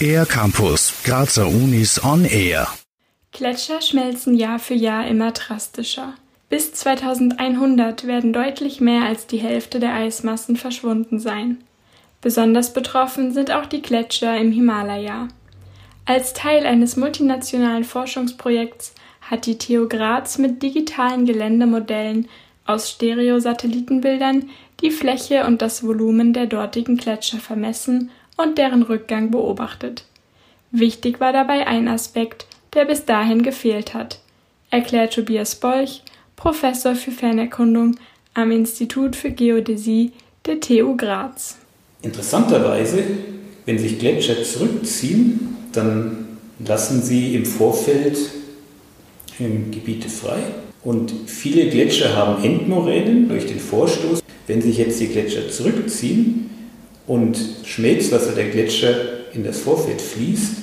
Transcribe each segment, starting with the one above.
Air Campus, Grazer Unis on Air. Gletscher schmelzen Jahr für Jahr immer drastischer. Bis 2100 werden deutlich mehr als die Hälfte der Eismassen verschwunden sein. Besonders betroffen sind auch die Gletscher im Himalaya. Als Teil eines multinationalen Forschungsprojekts hat die TU Graz mit digitalen Geländemodellen aus Stereosatellitenbildern die Fläche und das Volumen der dortigen Gletscher vermessen und deren Rückgang beobachtet. Wichtig war dabei ein Aspekt, der bis dahin gefehlt hat, erklärt Tobias Bolch, Professor für Fernerkundung am Institut für Geodäsie der TU Graz. Interessanterweise, wenn sich Gletscher zurückziehen, dann lassen sie im Vorfeld Gebiete frei. Und viele Gletscher haben Endmoränen durch den Vorstoß. Wenn sich jetzt die Gletscher zurückziehen und Schmelzwasser der Gletscher in das Vorfeld fließt,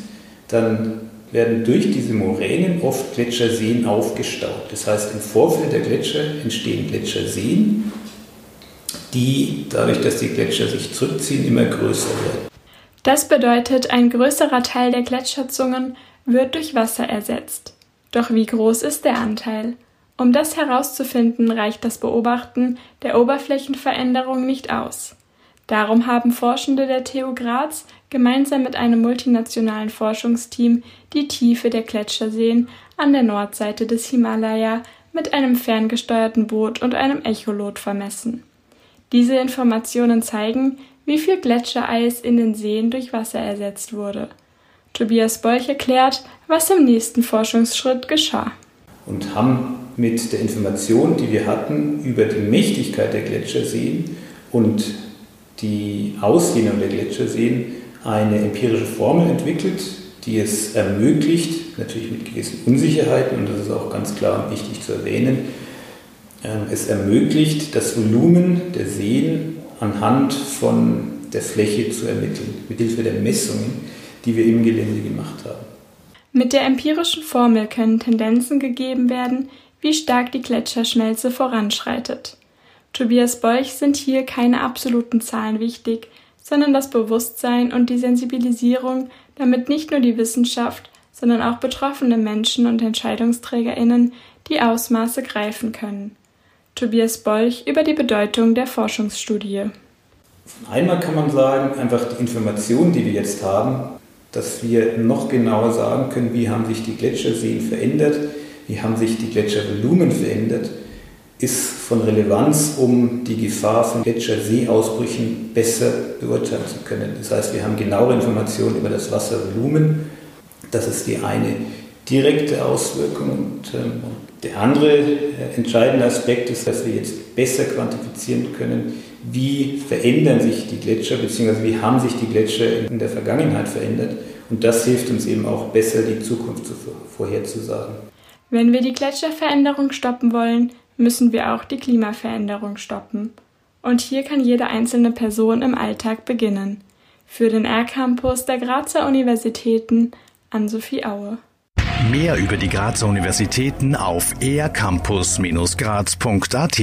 dann werden durch diese Moränen oft Gletscherseen aufgestaut. Das heißt, im Vorfeld der Gletscher entstehen Gletscherseen, die dadurch, dass die Gletscher sich zurückziehen, immer größer werden. Das bedeutet, ein größerer Teil der Gletscherzungen wird durch Wasser ersetzt. Doch wie groß ist der Anteil? Um das herauszufinden, reicht das Beobachten der Oberflächenveränderung nicht aus. Darum haben Forschende der TU Graz gemeinsam mit einem multinationalen Forschungsteam die Tiefe der Gletscherseen an der Nordseite des Himalaya mit einem ferngesteuerten Boot und einem Echolot vermessen. Diese Informationen zeigen, wie viel Gletschereis in den Seen durch Wasser ersetzt wurde. Tobias Bolch erklärt, was im nächsten Forschungsschritt geschah. Und haben mit der Information, die wir hatten über die Mächtigkeit der Gletscherseen und die Ausdehnung der Gletscherseen, eine empirische Formel entwickelt, die es ermöglicht, natürlich mit gewissen Unsicherheiten, und das ist auch ganz klar und wichtig zu erwähnen, ähm, es ermöglicht, das Volumen der Seen anhand von der Fläche zu ermitteln, mit Hilfe der Messungen die wir im Gelände gemacht haben. Mit der empirischen Formel können Tendenzen gegeben werden, wie stark die Gletscherschmelze voranschreitet. Tobias Bolch sind hier keine absoluten Zahlen wichtig, sondern das Bewusstsein und die Sensibilisierung, damit nicht nur die Wissenschaft, sondern auch betroffene Menschen und Entscheidungsträgerinnen die Ausmaße greifen können. Tobias Bolch über die Bedeutung der Forschungsstudie. Einmal kann man sagen, einfach die Informationen, die wir jetzt haben, dass wir noch genauer sagen können, wie haben sich die Gletscherseen verändert, wie haben sich die Gletschervolumen verändert, ist von Relevanz, um die Gefahr von Gletscherseeausbrüchen besser beurteilen zu können. Das heißt, wir haben genauere Informationen über das Wasservolumen. Das ist die eine direkte Auswirkung. Und, ähm, der andere äh, entscheidende Aspekt ist, dass wir jetzt besser quantifizieren können, wie verändern sich die Gletscher, beziehungsweise wie haben sich die Gletscher in der Vergangenheit verändert. Und das hilft uns eben auch besser, die Zukunft vorherzusagen. Wenn wir die Gletscherveränderung stoppen wollen, müssen wir auch die Klimaveränderung stoppen. Und hier kann jede einzelne Person im Alltag beginnen. Für den R-Campus der Grazer Universitäten an Sophie Aue. Mehr über die Grazer Universitäten auf ercampus-graz.at